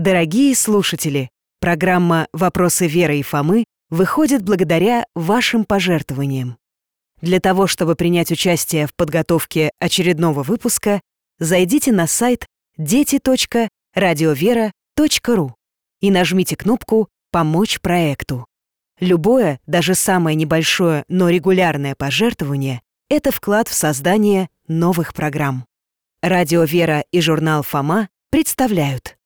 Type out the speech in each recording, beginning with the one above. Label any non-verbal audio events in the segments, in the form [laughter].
Дорогие слушатели, программа «Вопросы Веры и Фомы» выходит благодаря вашим пожертвованиям. Для того, чтобы принять участие в подготовке очередного выпуска, зайдите на сайт дети.радиовера.ру и нажмите кнопку «Помочь проекту». Любое, даже самое небольшое, но регулярное пожертвование — это вклад в создание новых программ. Радио «Вера» и журнал «Фома» представляют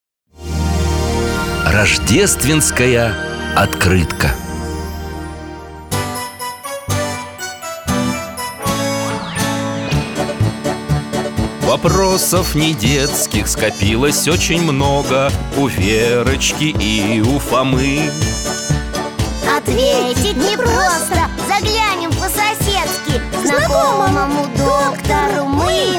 Рождественская открытка. Вопросов не детских скопилось очень много У Верочки и у Фомы. Ответить непросто Заглянем по-соседски Знакомому доктору мы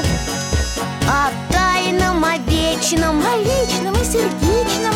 О тайном, о вечном О личном и сердечном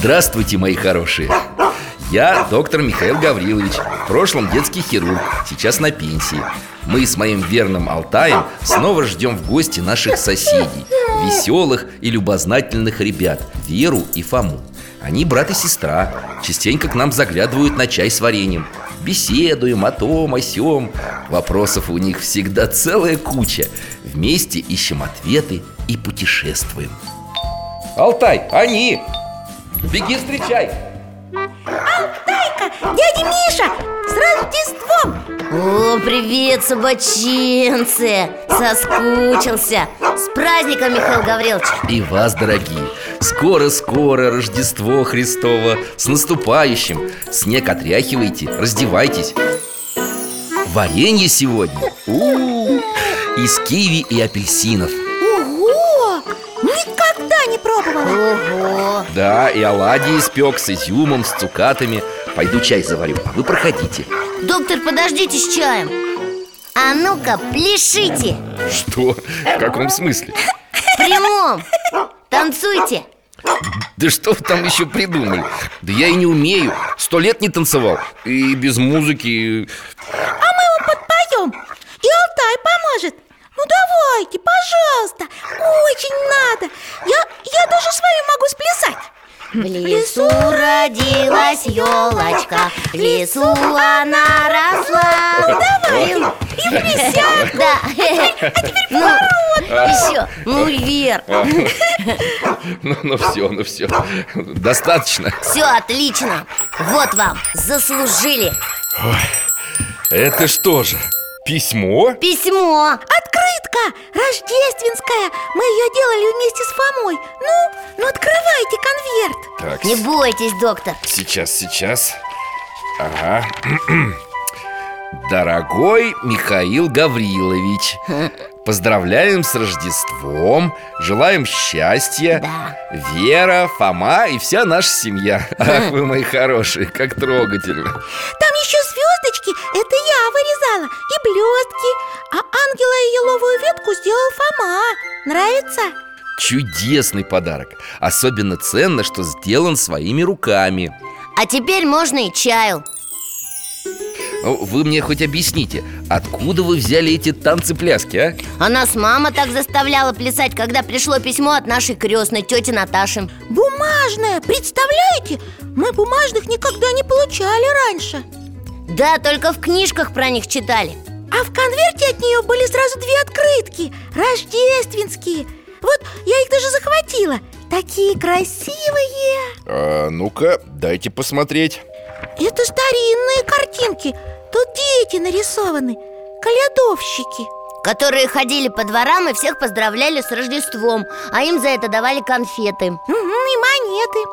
Здравствуйте, мои хорошие! Я доктор Михаил Гаврилович В прошлом детский хирург, сейчас на пенсии. Мы с моим верным Алтаем снова ждем в гости наших соседей Веселых и любознательных ребят Веру и Фому. Они брат и сестра Частенько к нам заглядывают на чай с вареньем. Беседуем о том, о сём. Вопросов у них всегда целая куча. Вместе ищем ответы и путешествуем. Алтай, они! Беги встречай! Алтайка, дядя Миша, с Рождеством. О, привет, собаченцы Соскучился. С праздником, Михаил Гаврилович. И вас, дорогие. Скоро-скоро Рождество Христово. С наступающим. Снег отряхивайте, раздевайтесь. Варенье сегодня. У-у-у. Из киви и апельсинов. Ого, никогда не пробовала. Ого. Да, и оладьи испек с изюмом, с цукатами. Пойду чай заварю, а вы проходите. Доктор, подождите с чаем. А ну-ка, пляшите. Что? В каком смысле? В прямом. Танцуйте. Да что вы там еще придумали? Да я и не умею. Сто лет не танцевал. И без музыки. А мы вам подпоем. И Алтай поможет Ну давайте, пожалуйста. Очень надо. Я, я даже с вами могу сплясать. В лесу родилась елочка В лесу она росла. Давай, и присядь Да. Ну, еще, ну, вверх. Ну, ну все, ну все Достаточно. Все отлично. Вот вам, заслужили. Это что же, письмо? Письмо. Открытка рождественская. Мы ее делали вместе с Фомой. Ну, ну открывайте конверт. Так, Не бойтесь, доктор. Сейчас, сейчас. Ага. [clears throat] Дорогой Михаил Гаврилович [laughs] Поздравляем с Рождеством Желаем счастья Да. Вера, Фома и вся наша семья. [laughs] Ах, вы мои хорошие, как трогательно. Там еще звездочки, это я вырезала И блестки А ангела и еловую ветку сделал Фома. Нравится? Чудесный подарок. Особенно ценно, что сделан своими руками. А теперь можно и чаю. Вы мне хоть объясните, откуда вы взяли эти танцы-пляски, а? А нас мама так заставляла плясать, когда пришло письмо от нашей крестной тети Наташи. Бумажная, представляете? Мы бумажных никогда не получали раньше Да, только в книжках про них читали. А в конверте от нее были сразу две открытки. Рождественские. Вот я их даже захватила. Такие красивые. А Ну-ка, дайте посмотреть. Это старинные картинки. Тут дети нарисованы. Колядовщики Которые ходили по дворам и всех поздравляли с Рождеством. А им за это давали конфеты. Мгм, И монеты.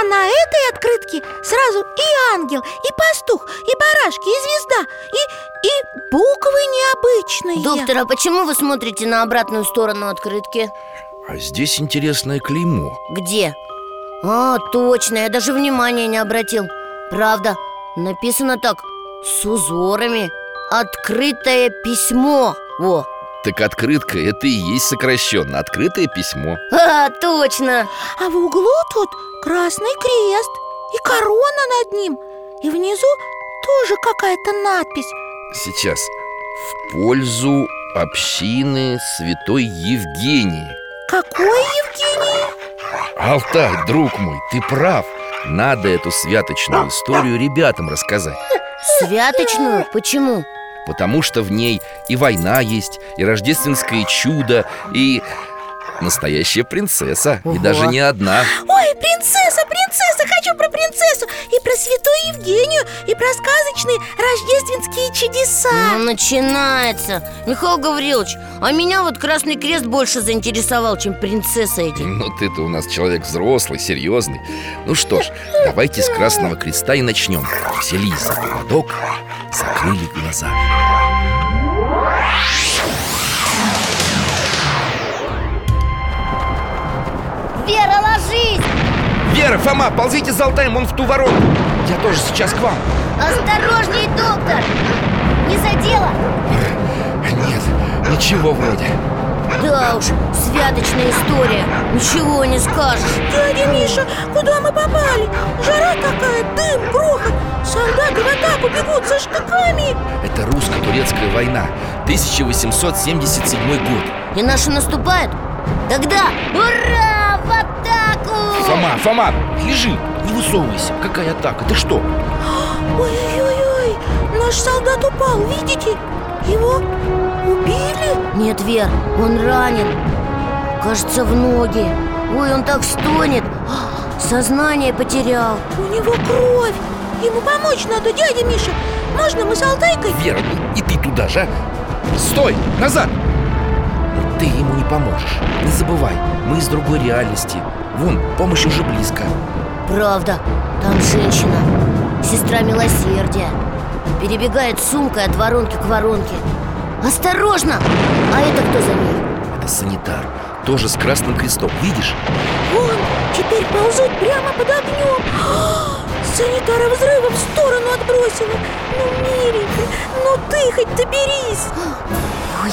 А на этой открытке сразу и ангел, и пастух, и барашки, и звезда И, и буквы необычные. Доктор, а почему вы смотрите на обратную сторону открытки? А здесь интересное клеймо. Где? А, точно, я даже внимания не обратил. Правда, написано так, с узорами. Открытое письмо. Во, Так открытка – это и есть сокращенно Открытое письмо. А, точно. А в углу тут красный крест И корона над ним И внизу тоже какая-то надпись Сейчас В пользу общины святой Евгении Какой Евгений? Алтай, друг мой, ты прав Надо эту святочную историю ребятам рассказать Святочную? Почему? Потому что в ней и война есть, и рождественское чудо, и настоящая принцесса И Ого. даже не одна Ой, принцесса, про святую Евгению И про сказочные рождественские чудеса. Ну, начинается. Михаил Гаврилович, а меня вот Красный Крест больше заинтересовал, чем принцесса эти. Ну ты-то у нас человек взрослый, серьезный. Ну что ж, давайте с Красного Креста и начнем. Взялись за поводок, закрыли глаза Вера, Фома, ползите за Алтаем, он в ту воронку Я тоже сейчас к вам Осторожней, доктор! Не задела? Нет, ничего вроде Да уж, святочная история Ничего не скажешь Дядя Миша, куда мы попали? Жара такая, дым, грохот Солдаты в атаку бегут со штыками Это русско-турецкая война 1877 год И наши наступают? Тогда ура! В атаку! Фома, Фома, лежи, не высовывайся Какая атака, ты что? Ой-ой-ой, наш солдат упал, видите? Его убили? Нет, Вер, он ранен Кажется, в ноги Ой, он так стонет Сознание потерял У него кровь Ему помочь надо, дядя Миша Можно мы с Алтайкой? Вера, ну и ты туда же, а? Стой, назад! Ему не поможешь. Не забывай, мы из другой реальности. Вон, помощь уже близко. Правда, там женщина Сестра милосердия. Перебегает сумкой от воронки к воронке. Осторожно! А это кто за ней? Это санитар, тоже с красным крестом, видишь? Вон, теперь ползут прямо под огнем [gasps] Санитара взрыва в сторону отбросила. Ну, миленький, ну ты хоть доберись! [gasps] Ой,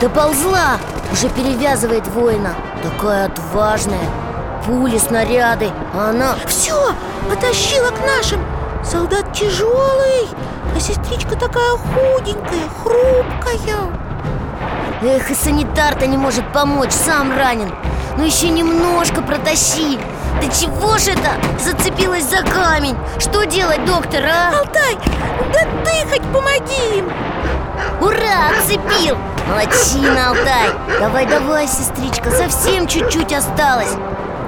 доползла Уже перевязывает воина. Такая отважная. Пули, снаряды А она... Все, потащила к нашим. Солдат тяжелый, а сестричка такая худенькая, хрупкая. Эх, и санитар-то не может помочь, сам ранен. Ну еще немножко протащи. Да чего ж это? Зацепилась за камень? Что делать, доктор, а? Алтай, да ты хоть помоги им. Ура, отцепил! Молодчина, Алтай Давай, давай, сестричка, совсем чуть-чуть осталось.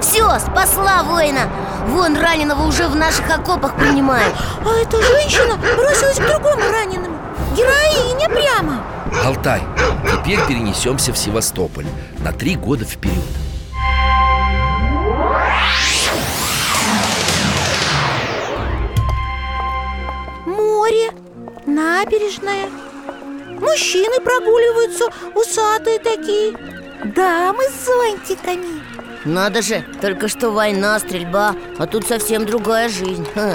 Все, спасла воина. Вон раненого уже в наших окопах принимают. А эта женщина бросилась к другому раненому. Героиня прямо. Алтай, теперь перенесемся в Севастополь На три года вперед Море, набережная Мужчины прогуливаются, усатые такие. Дамы с зонтиками. Надо же, только что война, стрельба А тут совсем другая жизнь. Ха.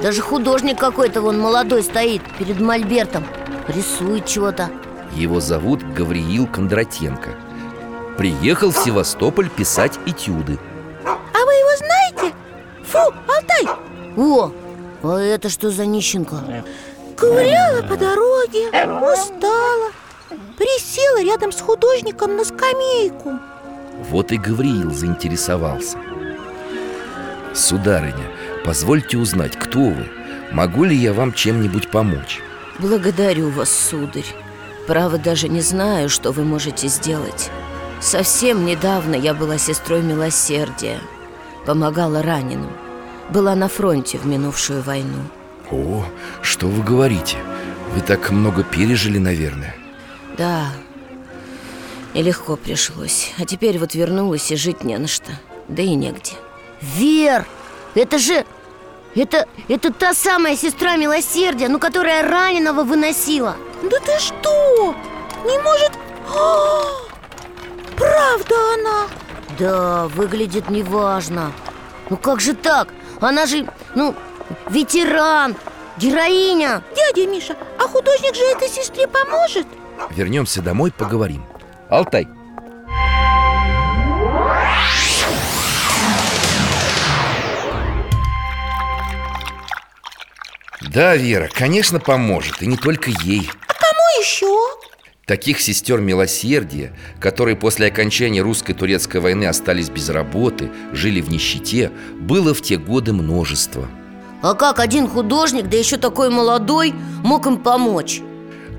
Даже художник какой-то вон молодой стоит перед мольбертом Рисует чего-то. Его зовут Гавриил Кондратенко. Приехал в Севастополь писать этюды. А вы его знаете? Фу, Алтай, О, а это что за нищенка? Ковыряла по дороге, устала Присела рядом с художником на скамейку. Вот и Гавриил заинтересовался. Сударыня, позвольте узнать, кто вы? Могу ли я вам чем-нибудь помочь? Благодарю вас, сударь. Право даже не знаю, что вы можете сделать. Совсем недавно я была сестрой милосердия. Помогала раненым. Была на фронте в минувшую войну О, что вы говорите? Вы так много пережили, наверное. Да, нелегко пришлось. А теперь вот вернулась и жить не на что. Да и негде. Вер, это же... Это, это та самая сестра милосердия, ну, которая раненого выносила. Да ты что? Не может... А, Правда она? Да, выглядит неважно. Ну как же так? Она же, ну, ветеран, героиня Дядя Миша, а художник же этой сестре поможет? Вернемся домой, поговорим Алтай, Да, Вера, конечно, поможет, и не только ей Кому еще? Таких сестер милосердия, которые после окончания русско-турецкой войны остались без работы, жили в нищете, было в те годы множество. А как один художник, да еще такой молодой, мог им помочь?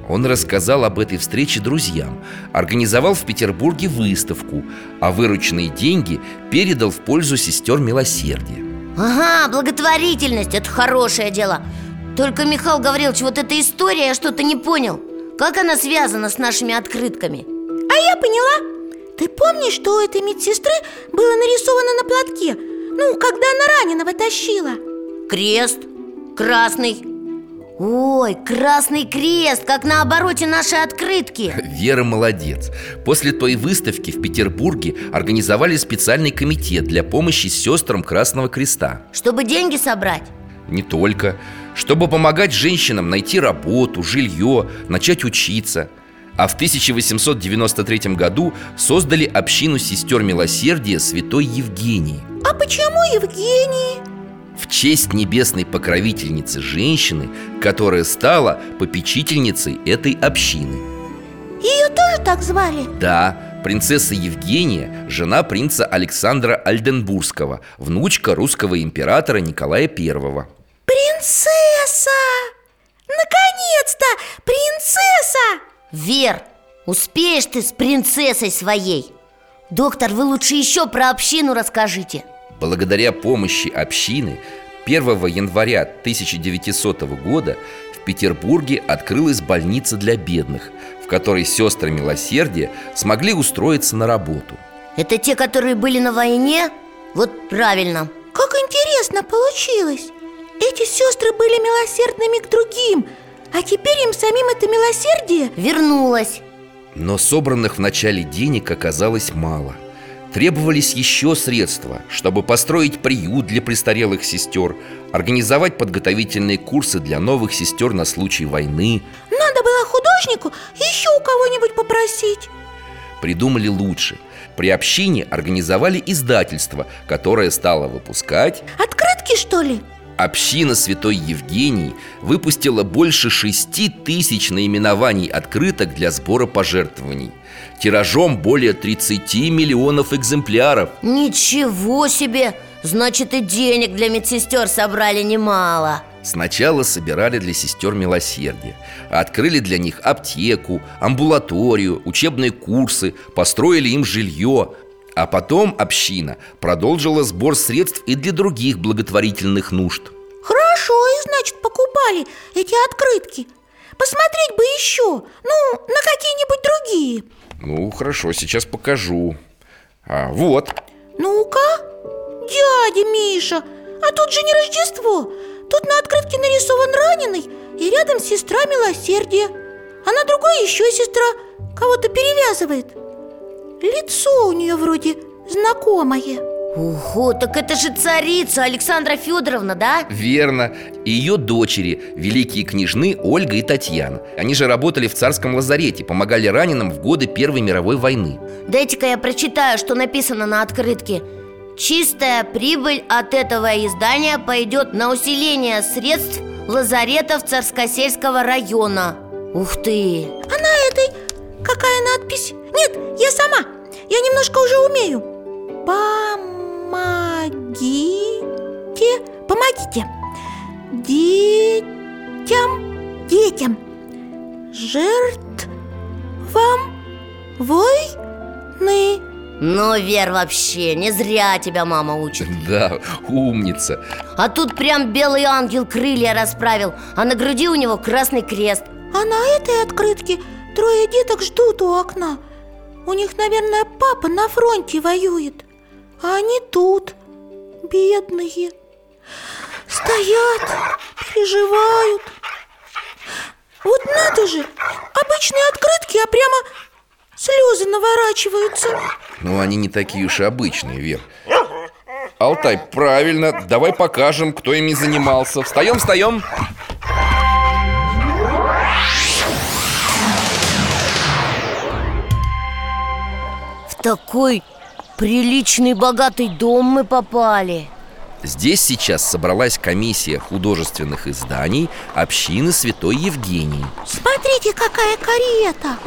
Он рассказал об этой встрече друзьям, организовал в Петербурге выставку, а вырученные деньги передал в пользу сестер милосердия. Ага, благотворительность, это хорошее дело Только, Михаил Гаврилович, вот эта история я что-то не понял Как она связана с нашими открытками? А я поняла Ты помнишь, что у этой медсестры было нарисовано на платке? Ну, когда она раненого тащила Крест Красный. Ой, красный крест, как на обороте нашей открытки. [laughs] Вера молодец. После той выставки в Петербурге организовали специальный комитет для помощи сестрам Красного Креста. Чтобы деньги собрать? Не только. Чтобы помогать женщинам найти работу, жилье, начать учиться. А в 1893 году создали общину сестер милосердия Святой Евгении. А почему Евгений? В честь небесной покровительницы женщины, которая стала попечительницей этой общины. Ее тоже так звали? Да, принцесса Евгения – жена принца Александра Альденбургского, внучка русского императора Николая I. Принцесса! Наконец-то! Принцесса! Вер, успеешь ты с принцессой своей? Доктор, вы лучше еще про общину расскажите Благодаря помощи общины 1 января 1900 года в Петербурге открылась больница для бедных, в которой сестры милосердия смогли устроиться на работу. Это те, которые были на войне? Вот правильно Как интересно получилось Эти сестры были милосердными к другим А теперь им самим это милосердие Вернулась Но собранных в начале денег оказалось мало. Требовались еще средства, чтобы построить приют для престарелых сестер, организовать подготовительные курсы для новых сестер на случай войны. Надо было художнику еще у кого-нибудь попросить Придумали лучше. При общине организовали издательство, которое стало выпускать Открытки, что ли? Община Святой Евгении выпустила больше шести тысяч наименований открыток для сбора пожертвований. Тиражом более 30 миллионов экземпляров. Ничего себе! Значит и денег для медсестер собрали немало. Сначала собирали для сестер милосердия. Открыли для них аптеку, амбулаторию, учебные курсы Построили им жилье А потом община продолжила сбор средств и для других благотворительных нужд. Хорошо, и значит покупали эти открытки. Посмотреть бы еще, ну, на какие-нибудь другие. Ну, хорошо, сейчас покажу. А, Вот, Ну-ка, дядя Миша, а тут же не Рождество. Тут на открытке нарисован раненый и рядом сестра милосердия. А на другой еще сестра кого-то перевязывает Лицо у нее вроде знакомое. Ого, так это же царица Александра Федоровна, да? верно. Ее дочери, великие княжны Ольга и Татьяна. Они же работали в царском лазарете Помогали раненым в годы Первой мировой войны. Дайте-ка я прочитаю, что написано на открытке. Чистая прибыль от этого издания пойдет на усиление средств лазаретов Царскосельского района Ух ты! А на этой какая надпись? Нет, я сама, я немножко уже умею. Помогите, помогите. Детям, детям. Жертвам войны Ну, Вер, вообще, не зря тебя мама учит. Да, умница. А тут прям белый ангел крылья расправил А на груди у него красный крест. А на этой открытке трое деток ждут у окна У них, наверное, папа на фронте воюет А они тут, бедные. Стоят, переживают. Вот надо же, обычные открытки, а прямо слезы наворачиваются. Но они не такие уж и обычные, Вер. Алтай, правильно, давай покажем, кто ими занимался. Встаем, встаем такой приличный богатый дом мы попали. Здесь сейчас собралась комиссия художественных изданий общины Святой Евгении Смотрите, какая карета!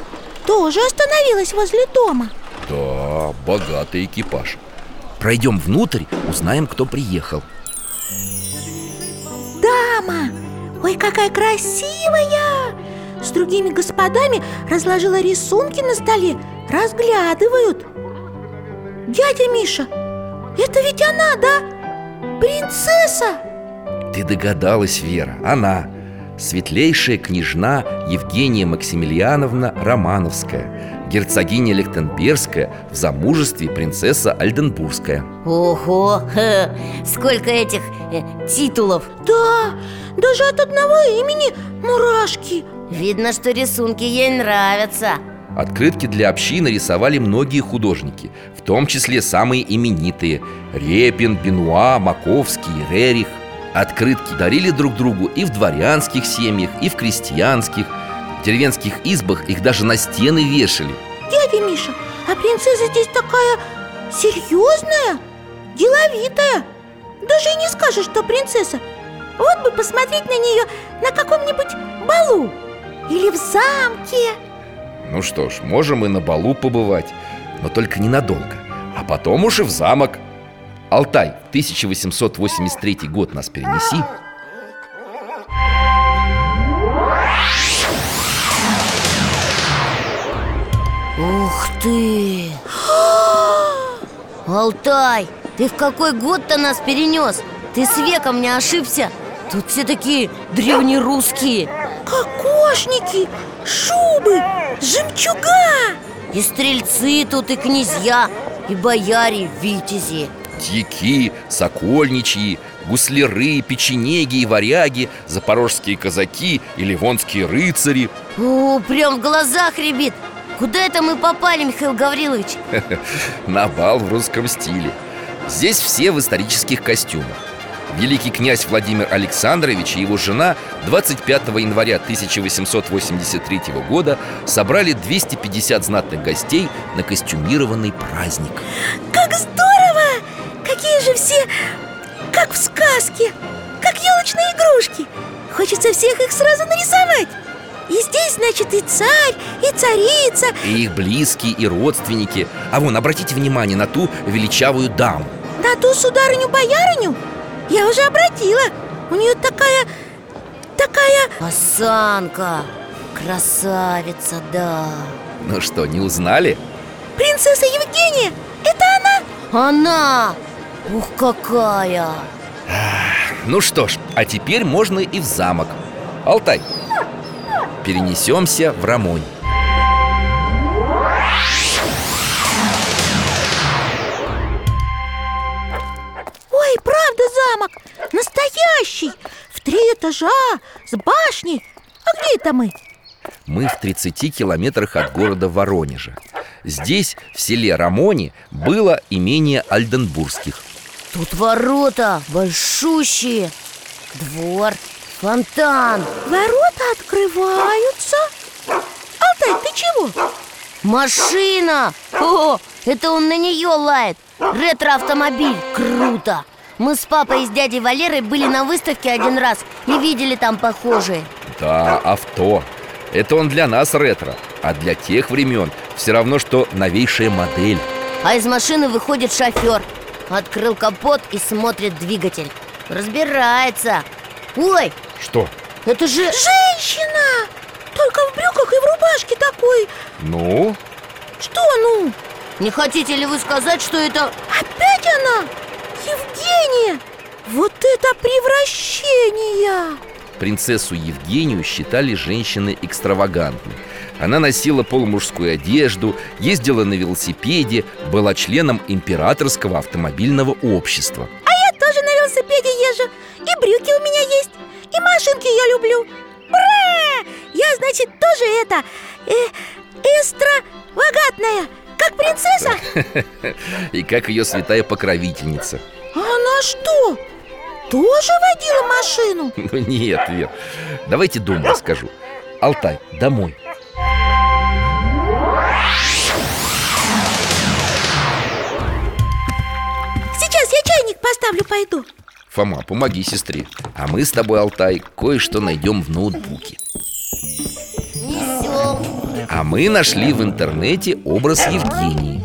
Тоже остановилась возле дома. Да, богатый экипаж. Пройдем внутрь, узнаем, кто приехал. Дама! Ой, какая красивая! С другими господами разложила рисунки на столе Разглядывают. Дядя Миша, это ведь она, да? Принцесса! Ты догадалась, Вера, она. Светлейшая княжна Евгения Максимилиановна Романовская Герцогиня Лехтенбергская В замужестве принцесса Альденбургская. Ого, сколько этих э, титулов! Да, даже от одного имени мурашки Видно, что рисунки ей нравятся. Открытки для общины рисовали многие художники В том числе самые именитые Репин, Бенуа, Маковский, Рерих. Открытки дарили друг другу и в дворянских семьях, и в крестьянских. В деревенских избах их даже на стены вешали. Дядя Миша, а принцесса здесь такая серьезная, деловитая. Даже и не скажешь, что принцесса. Вот бы посмотреть на нее на каком-нибудь балу Или в замке Ну что ж, можем и на балу побывать Но только ненадолго А потом уж и в замок Алтай, 1883 год нас перенеси Ух ты! [gasps] Алтай, ты в какой год-то нас перенес? Ты с веком не ошибся? Тут все такие древнерусские Кокошники, шубы, жемчуга. И стрельцы тут, и князья, и бояре, витязи. Дьяки, сокольничьи, гусляры, печенеги и варяги Запорожские казаки и ливонские рыцари. О, прям в глазах ребит Куда это мы попали, Михаил Гаврилович? [laughs] На бал в русском стиле. Здесь все в исторических костюмах Великий князь Владимир Александрович и его жена 25 января 1883 года собрали 250 знатных гостей на костюмированный праздник. Как здорово! Какие же все, как в сказке Как елочные игрушки. Хочется всех их сразу нарисовать. И здесь, значит, и царь, и царица. И их близкие, и родственники. А вон, обратите внимание на ту величавую даму. На ту сударыню-боярыню я уже обратила У нее такая, такая Осанка Красавица, да Ну что, не узнали? принцесса Евгения Это она? Она! Ух, какая! Ну что ж, а теперь можно и в замок Алтай, перенесемся в Рамонь Настоящий В три этажа, с башней А где это мы? Мы в 30 километрах от города Воронежа Здесь, в селе Рамоне, было имение Альденбургских Тут ворота большущие Двор, фонтан Ворота открываются Алтай, ты чего? Машина! О, это он на нее лает Ретро-автомобиль, круто! Мы с папой и с дядей Валерой были на выставке один раз И видели там похожие Да, авто Это он для нас ретро А для тех времен все равно, что новейшая модель А из машины выходит шофер Открыл капот и смотрит двигатель Разбирается Ой, Что? это же... Женщина! Только в брюках и в рубашке такой Ну, Что ну? Не хотите ли вы сказать, что это... Опять она? Евгения! Вот это превращение! принцессу Евгению считали женщиной экстравагантной Она носила полумужскую одежду, ездила на велосипеде Была членом императорского автомобильного общества А я тоже на велосипеде езжу И брюки у меня есть И машинки я люблю Ура! Я, значит, тоже это э, Экстравагантная Как принцесса [laughs] И как ее святая покровительница А что? Тоже водила машину? [laughs] Ну нет, Вер, давайте дома расскажу. Алтай, домой. Сейчас я чайник поставлю, пойду. Фома, помоги сестре. А мы с тобой, Алтай, кое-что найдем в ноутбуке. Несем А мы нашли в интернете образ Евгении.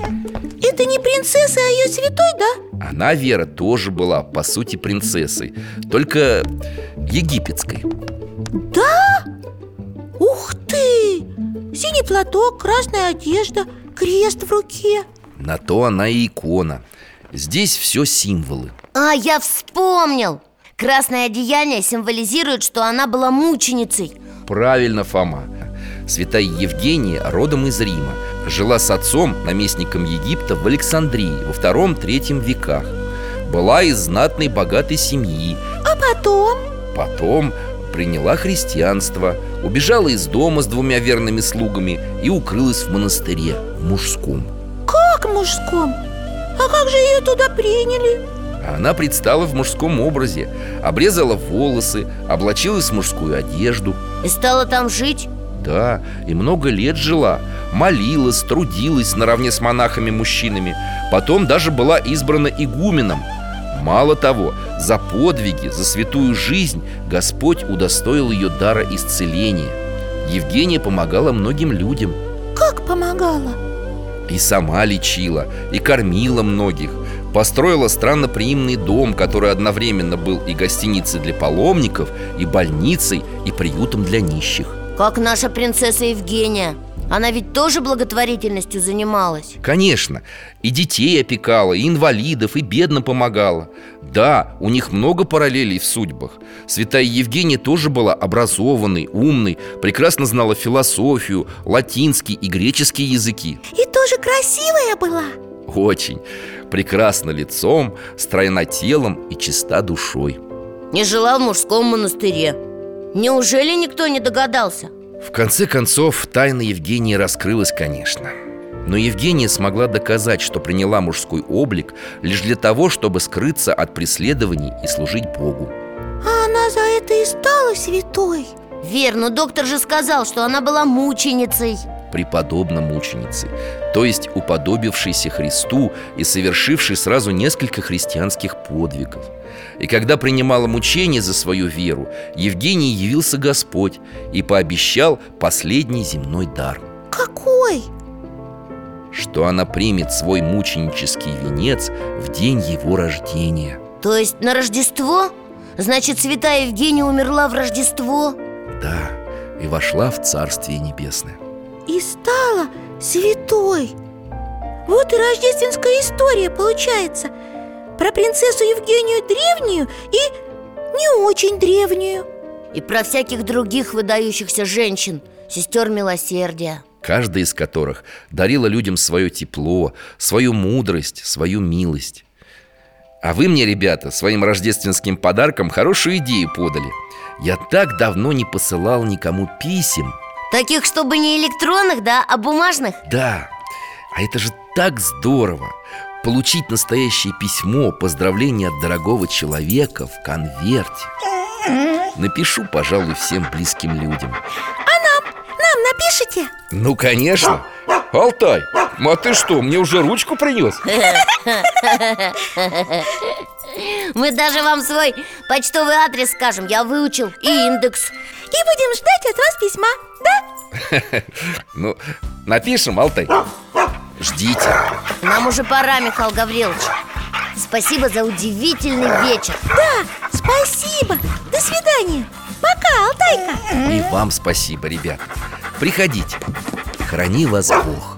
Это не принцесса, а ее святой, да? Она, Вера, тоже была, по сути, принцессой Только египетской. Да? Ух ты! Синий платок, красная одежда, крест в руке. На то она и икона. Здесь все символы. А, я вспомнил! Красное одеяние символизирует, что она была мученицей. Правильно, Фома Святая Евгения родом из Рима Жила с отцом, наместником Египта, в Александрии во втором-третьем веках Была из знатной богатой семьи А потом? Потом приняла христианство Убежала из дома с двумя верными слугами И укрылась в монастыре, в мужском Как мужском? А как же ее туда приняли? Она предстала в мужском образе Обрезала волосы, облачилась в мужскую одежду И стала там жить Да, и много лет жила Молилась, трудилась наравне с монахами-мужчинами Потом даже была избрана игуменом. Мало того, за подвиги, за святую жизнь Господь удостоил ее дара исцеления. Евгения помогала многим людям. Как помогала? И сама лечила, и кормила многих Построила странноприимный дом, который одновременно был и гостиницей для паломников, и больницей, и приютом для нищих Как наша принцесса Евгения? Она ведь тоже благотворительностью занималась. Конечно, и детей опекала, и инвалидов, и бедно помогала. Да, у них много параллелей в судьбах. Святая Евгения тоже была образованной, умной Прекрасно знала философию, латинский и греческий языки. И тоже красивая была? Очень. Прекрасно лицом, стройна телом и чиста душой. Не жила в мужском монастыре Неужели никто не догадался? В конце концов, тайна Евгении раскрылась, конечно. Но Евгения смогла доказать, что приняла мужской облик Лишь для того, чтобы скрыться от преследований и служить Богу. А она за это и стала святой. Вер, но доктор же сказал, что она была мученицей преподобно мученицей То есть уподобившейся Христу и совершившей сразу несколько христианских подвигов И когда принимала мучение за свою веру Евгении явился Господь и пообещал последний земной дар Какой? Что она примет свой мученический венец в день его рождения То есть на Рождество? Значит, святая Евгения умерла в Рождество? Да, и вошла в Царствие Небесное И стала святой Вот и рождественская история получается Про принцессу Евгению древнюю и не очень древнюю И про всяких других выдающихся женщин Сестер милосердия каждая из которых дарила людям свое тепло, свою мудрость, свою милость. А вы мне, ребята, своим рождественским подарком хорошую идею подали. Я так давно не посылал никому писем. Таких, чтобы не электронных, да, а бумажных? Да, а это же так здорово. Получить настоящее письмо, поздравление от дорогого человека в конверте. Напишу, пожалуй, всем близким людям. Нам? Напишите? Ну, конечно. Алтай, а ты что, мне уже ручку принес? Мы даже вам свой почтовый адрес скажем. Я выучил и индекс. И будем ждать от вас письма, да? [laughs] Ну, напишем, Алтай. Ждите. Нам уже пора, Михаил Гаврилович. Спасибо за удивительный вечер. Да, спасибо. До свидания. Пока, Алтайка. И вам спасибо, ребят. Приходите. Храни вас Бог